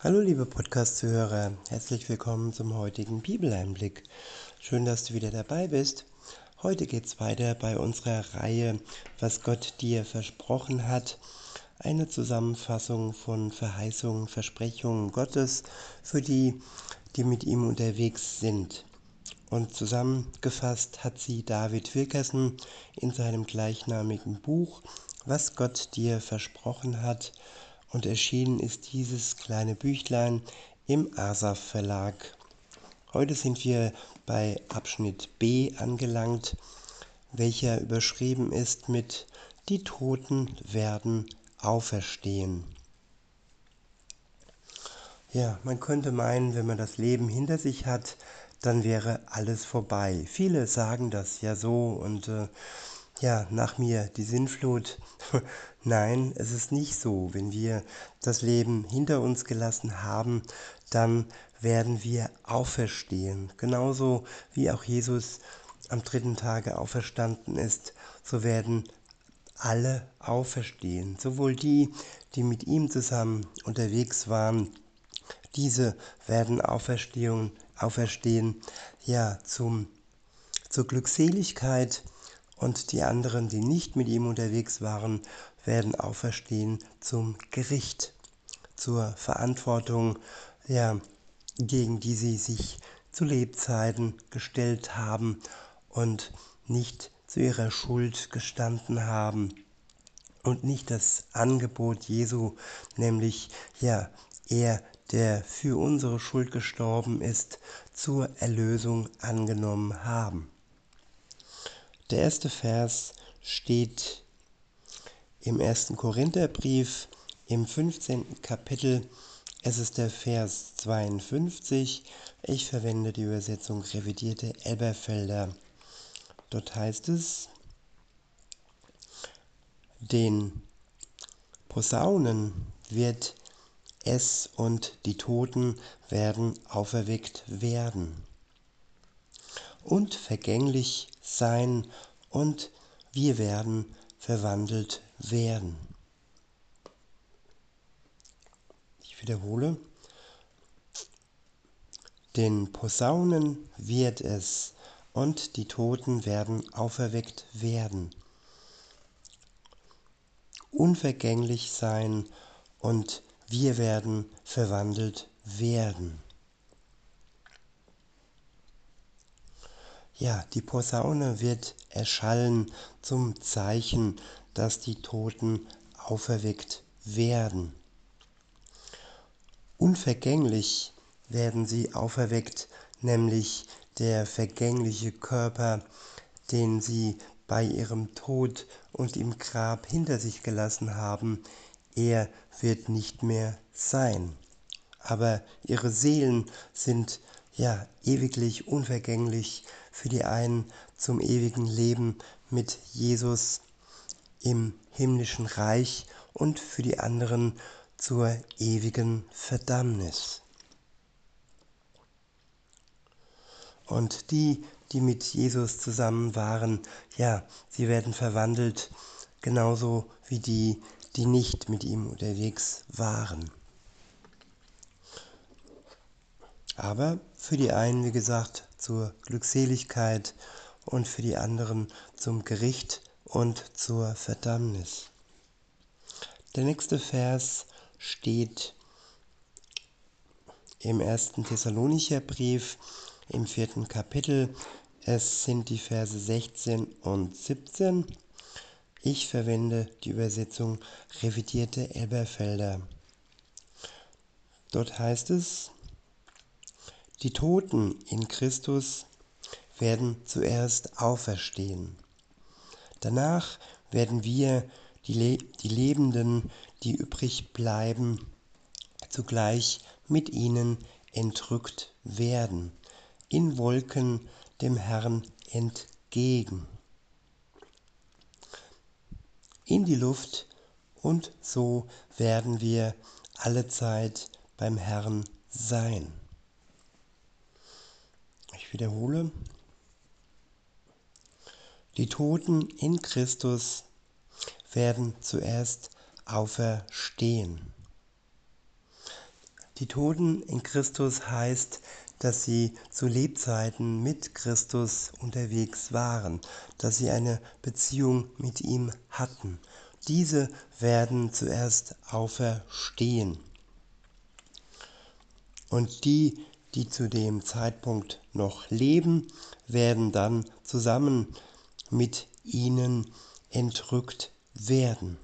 Hallo liebe Podcast-Zuhörer, herzlich willkommen zum heutigen Bibeleinblick. Schön, dass du wieder dabei bist. Heute geht es weiter bei unserer Reihe, was Gott dir versprochen hat. Eine Zusammenfassung von Verheißungen, Versprechungen Gottes für die, die mit ihm unterwegs sind. Und zusammengefasst hat sie David Wilkerson in seinem gleichnamigen Buch, was Gott dir versprochen hat und erschienen ist dieses kleine Büchlein im Asaf Verlag. Heute sind wir bei Abschnitt B angelangt, welcher überschrieben ist mit Die Toten werden auferstehen. Ja, man könnte meinen, wenn man das Leben hinter sich hat, dann wäre alles vorbei. Viele sagen das ja so und äh, ja, nach mir die Sinnflut. Nein, es ist nicht so. Wenn wir das Leben hinter uns gelassen haben, dann werden wir auferstehen. Genauso wie auch Jesus am dritten Tage auferstanden ist, so werden alle auferstehen. Sowohl die, die mit ihm zusammen unterwegs waren, diese werden auferstehen, auferstehen ja, zum, zur Glückseligkeit, und die anderen, die nicht mit ihm unterwegs waren, werden auferstehen zum Gericht, zur Verantwortung, ja, gegen die sie sich zu Lebzeiten gestellt haben und nicht zu ihrer Schuld gestanden haben und nicht das Angebot Jesu, nämlich ja, er, der für unsere Schuld gestorben ist, zur Erlösung angenommen haben. Der erste Vers steht im ersten Korintherbrief im 15. Kapitel. Es ist der Vers 52. Ich verwende die Übersetzung revidierte Elberfelder. Dort heißt es, den Posaunen wird es und die Toten werden auferweckt werden und vergänglich sein und wir werden verwandelt werden. Ich wiederhole, den Posaunen wird es und die Toten werden auferweckt werden, unvergänglich sein und wir werden verwandelt werden. Ja, die Posaune wird erschallen zum Zeichen, dass die Toten auferweckt werden. Unvergänglich werden sie auferweckt, nämlich der vergängliche Körper, den sie bei ihrem Tod und im Grab hinter sich gelassen haben, er wird nicht mehr sein. Aber ihre Seelen sind ja ewiglich unvergänglich für die einen zum ewigen Leben mit Jesus im himmlischen Reich und für die anderen zur ewigen Verdammnis. Und die, die mit Jesus zusammen waren, ja, sie werden verwandelt, genauso wie die, die nicht mit ihm unterwegs waren. Aber für die einen, wie gesagt, zur Glückseligkeit und für die anderen zum Gericht und zur Verdammnis. Der nächste Vers steht im ersten Thessalonicher Brief im vierten Kapitel. Es sind die Verse 16 und 17. Ich verwende die Übersetzung revidierte Elberfelder. Dort heißt es, die Toten in Christus werden zuerst auferstehen. Danach werden wir, die, Le die Lebenden, die übrig bleiben, zugleich mit ihnen entrückt werden, in Wolken dem Herrn entgegen, in die Luft, und so werden wir alle Zeit beim Herrn sein. Wiederhole. Die Toten in Christus werden zuerst auferstehen. Die Toten in Christus heißt, dass sie zu Lebzeiten mit Christus unterwegs waren, dass sie eine Beziehung mit ihm hatten. Diese werden zuerst auferstehen. Und die, die zu dem Zeitpunkt noch leben, werden dann zusammen mit ihnen entrückt werden.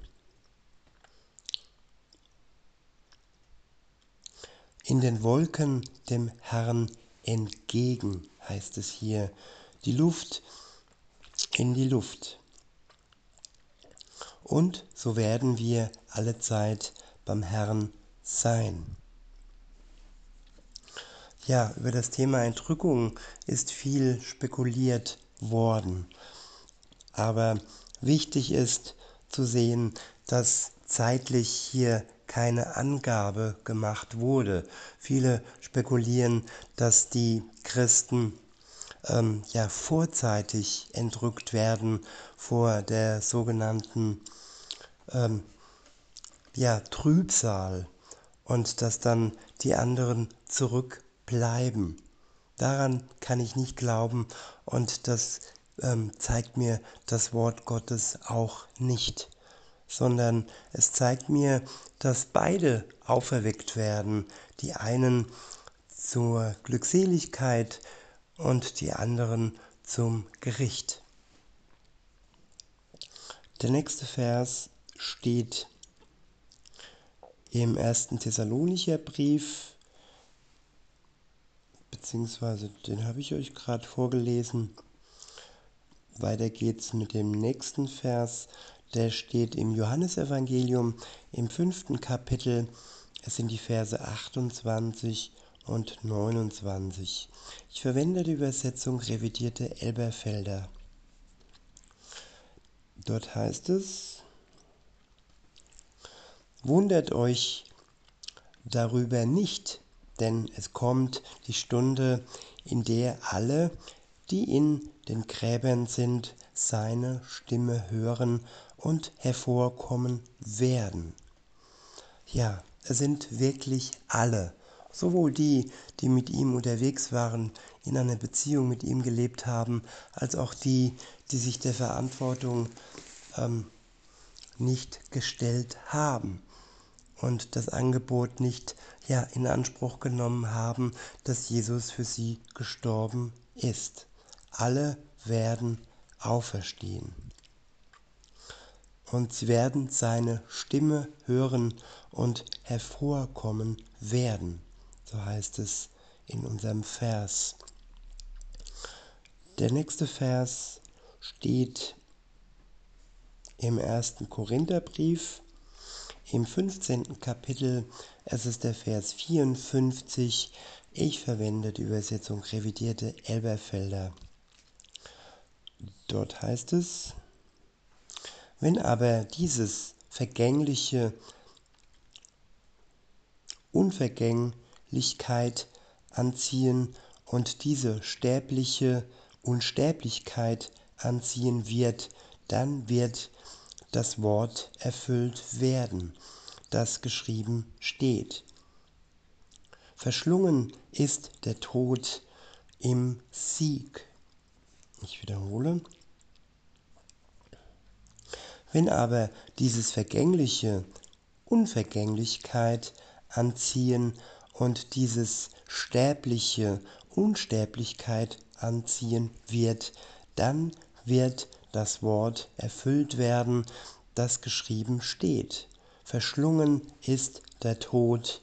In den Wolken dem Herrn entgegen, heißt es hier. Die Luft in die Luft. Und so werden wir alle Zeit beim Herrn sein. Ja, über das Thema Entrückung ist viel spekuliert worden. Aber wichtig ist zu sehen, dass zeitlich hier keine Angabe gemacht wurde. Viele spekulieren, dass die Christen ähm, ja vorzeitig entrückt werden vor der sogenannten ähm, ja, Trübsal und dass dann die anderen zurückbleiben. Daran kann ich nicht glauben und das ähm, zeigt mir das Wort Gottes auch nicht, sondern es zeigt mir, dass beide auferweckt werden, die einen zur Glückseligkeit und die anderen zum Gericht. Der nächste Vers steht im ersten Thessalonicher Brief, beziehungsweise den habe ich euch gerade vorgelesen. Weiter geht's mit dem nächsten Vers. Der steht im Johannesevangelium im fünften Kapitel. Es sind die Verse 28 und 29. Ich verwende die Übersetzung revidierte Elberfelder. Dort heißt es, Wundert euch darüber nicht, denn es kommt die Stunde, in der alle, die in den Gräbern sind, seine Stimme hören und hervorkommen werden. Ja, es sind wirklich alle, sowohl die, die mit ihm unterwegs waren, in einer Beziehung mit ihm gelebt haben, als auch die, die sich der Verantwortung ähm, nicht gestellt haben und das Angebot nicht ja, in Anspruch genommen haben, dass Jesus für sie gestorben ist alle werden auferstehen. Und sie werden seine Stimme hören und hervorkommen werden. So heißt es in unserem Vers. Der nächste Vers steht im ersten Korintherbrief im 15. Kapitel. Es ist der Vers 54. Ich verwende die Übersetzung revidierte Elberfelder. Dort heißt es, wenn aber dieses vergängliche Unvergänglichkeit anziehen und diese sterbliche Unsterblichkeit anziehen wird, dann wird das Wort erfüllt werden, das geschrieben steht. Verschlungen ist der Tod im Sieg. Ich wiederhole. Wenn aber dieses Vergängliche Unvergänglichkeit anziehen und dieses Sterbliche Unsterblichkeit anziehen wird, dann wird das Wort erfüllt werden, das geschrieben steht. Verschlungen ist der Tod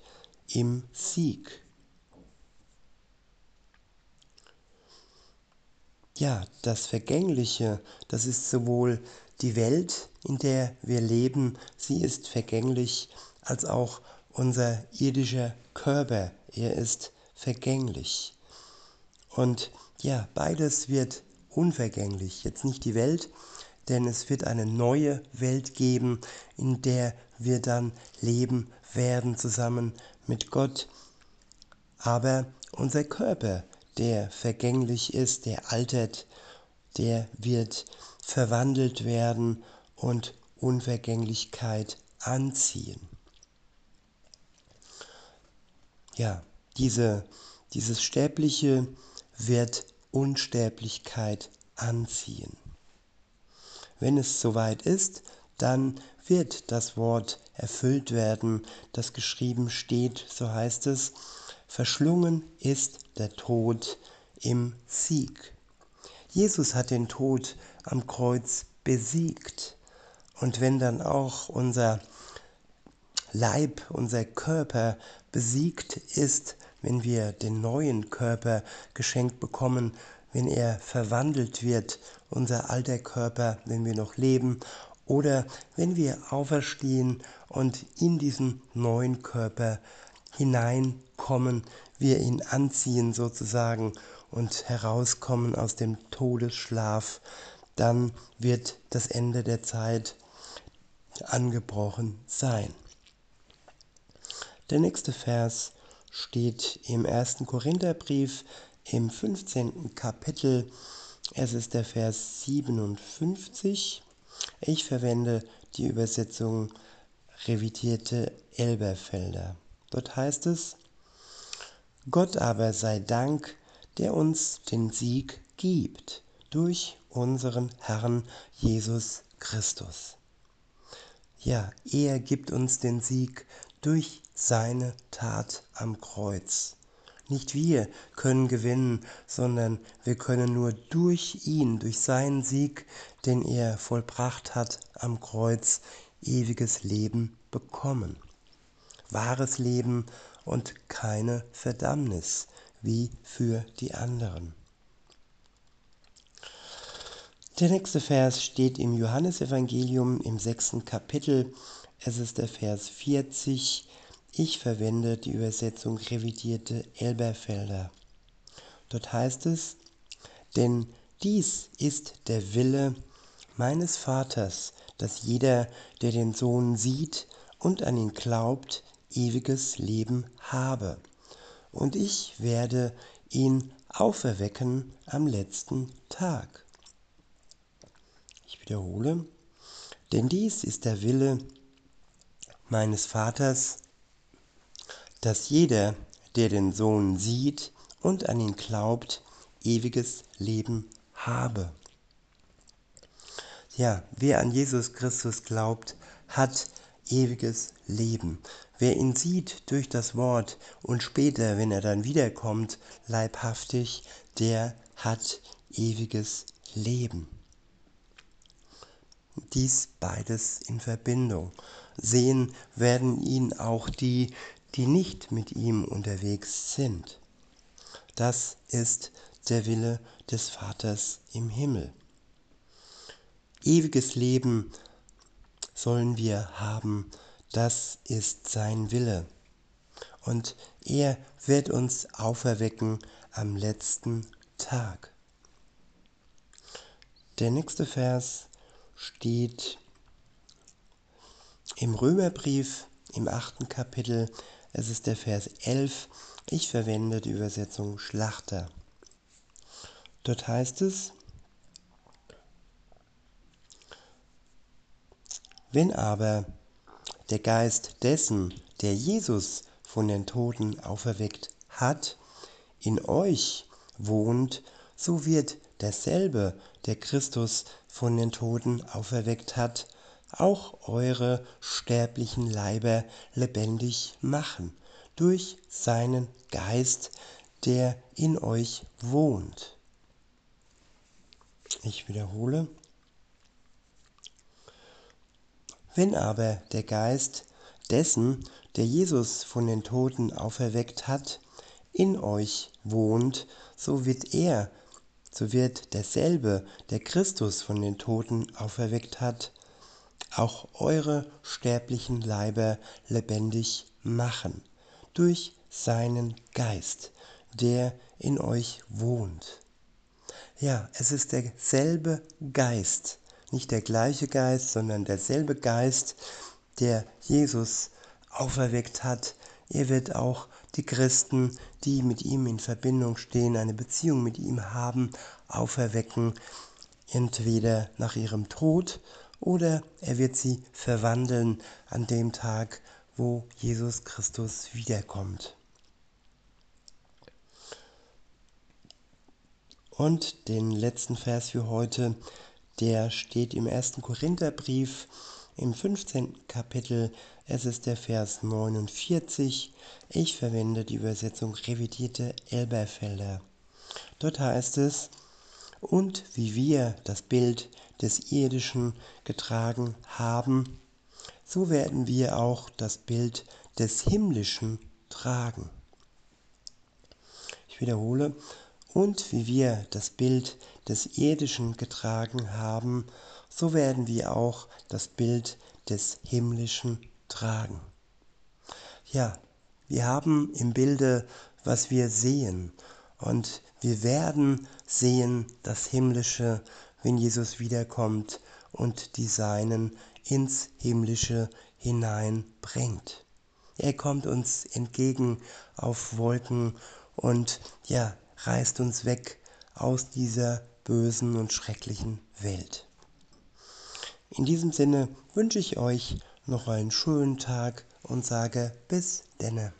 im Sieg. Ja, das Vergängliche, das ist sowohl die Welt, in der wir leben, sie ist vergänglich, als auch unser irdischer Körper, er ist vergänglich. Und ja, beides wird unvergänglich. Jetzt nicht die Welt, denn es wird eine neue Welt geben, in der wir dann leben werden zusammen mit Gott. Aber unser Körper, der vergänglich ist, der altert, der wird verwandelt werden und Unvergänglichkeit anziehen. ja, diese, dieses Sterbliche wird Unsterblichkeit anziehen. Wenn es soweit ist, dann wird das Wort erfüllt werden, das geschrieben steht, so heißt es, verschlungen ist der Tod im Sieg. Jesus hat den Tod am Kreuz besiegt. Und wenn dann auch unser Leib, unser Körper besiegt ist, wenn wir den neuen Körper geschenkt bekommen, wenn er verwandelt wird, unser alter Körper, wenn wir noch leben, oder wenn wir auferstehen und in diesen neuen Körper hineinkommen, wir ihn anziehen sozusagen und herauskommen aus dem Todesschlaf, dann wird das Ende der Zeit angebrochen sein. Der nächste Vers steht im ersten Korintherbrief im 15. Kapitel. Es ist der Vers 57. Ich verwende die Übersetzung revidierte Elberfelder. Dort heißt es, Gott aber sei Dank, der uns den Sieg gibt durch unseren Herrn Jesus Christus. Ja, er gibt uns den Sieg durch seine Tat am Kreuz. Nicht wir können gewinnen, sondern wir können nur durch ihn, durch seinen Sieg, den er vollbracht hat am Kreuz, ewiges Leben bekommen. Wahres Leben und keine Verdammnis wie für die anderen. Der nächste Vers steht im Johannesevangelium im sechsten Kapitel. Es ist der Vers 40. Ich verwende die Übersetzung revidierte Elberfelder. Dort heißt es, denn dies ist der Wille meines Vaters, dass jeder, der den Sohn sieht und an ihn glaubt, ewiges Leben habe und ich werde ihn auferwecken am letzten Tag. Ich wiederhole, denn dies ist der Wille meines Vaters, dass jeder, der den Sohn sieht und an ihn glaubt, ewiges Leben habe. Ja, wer an Jesus Christus glaubt, hat ewiges Leben. Wer ihn sieht durch das Wort und später, wenn er dann wiederkommt, leibhaftig, der hat ewiges Leben. Dies beides in Verbindung. Sehen werden ihn auch die, die nicht mit ihm unterwegs sind. Das ist der Wille des Vaters im Himmel. Ewiges Leben sollen wir haben das ist sein Wille. Und er wird uns auferwecken am letzten Tag. Der nächste Vers steht im Römerbrief im achten Kapitel. Es ist der Vers 11. Ich verwende die Übersetzung Schlachter. Dort heißt es, wenn aber der Geist dessen, der Jesus von den Toten auferweckt hat, in euch wohnt, so wird derselbe, der Christus von den Toten auferweckt hat, auch eure sterblichen Leiber lebendig machen, durch seinen Geist, der in euch wohnt. Ich wiederhole, Wenn aber der Geist dessen, der Jesus von den Toten auferweckt hat, in euch wohnt, so wird er, so wird derselbe, der Christus von den Toten auferweckt hat, auch eure sterblichen Leiber lebendig machen, durch seinen Geist, der in euch wohnt. Ja, es ist derselbe Geist, nicht der gleiche Geist, sondern derselbe Geist, der Jesus auferweckt hat. Er wird auch die Christen, die mit ihm in Verbindung stehen, eine Beziehung mit ihm haben, auferwecken, entweder nach ihrem Tod oder er wird sie verwandeln an dem Tag, wo Jesus Christus wiederkommt. Und den letzten Vers für heute, der steht im 1. Korintherbrief im 15. Kapitel. Es ist der Vers 49. Ich verwende die Übersetzung revidierte Elberfelder. Dort heißt es, und wie wir das Bild des Irdischen getragen haben, so werden wir auch das Bild des Himmlischen tragen. Ich wiederhole, und wie wir das Bild des Irdischen getragen haben, so werden wir auch das Bild des Himmlischen tragen. Ja, wir haben im Bilde, was wir sehen, und wir werden sehen das Himmlische, wenn Jesus wiederkommt und die Seinen ins Himmlische hineinbringt. Er kommt uns entgegen auf Wolken und ja, reißt uns weg aus dieser bösen und schrecklichen Welt. In diesem Sinne wünsche ich euch noch einen schönen Tag und sage bis denne.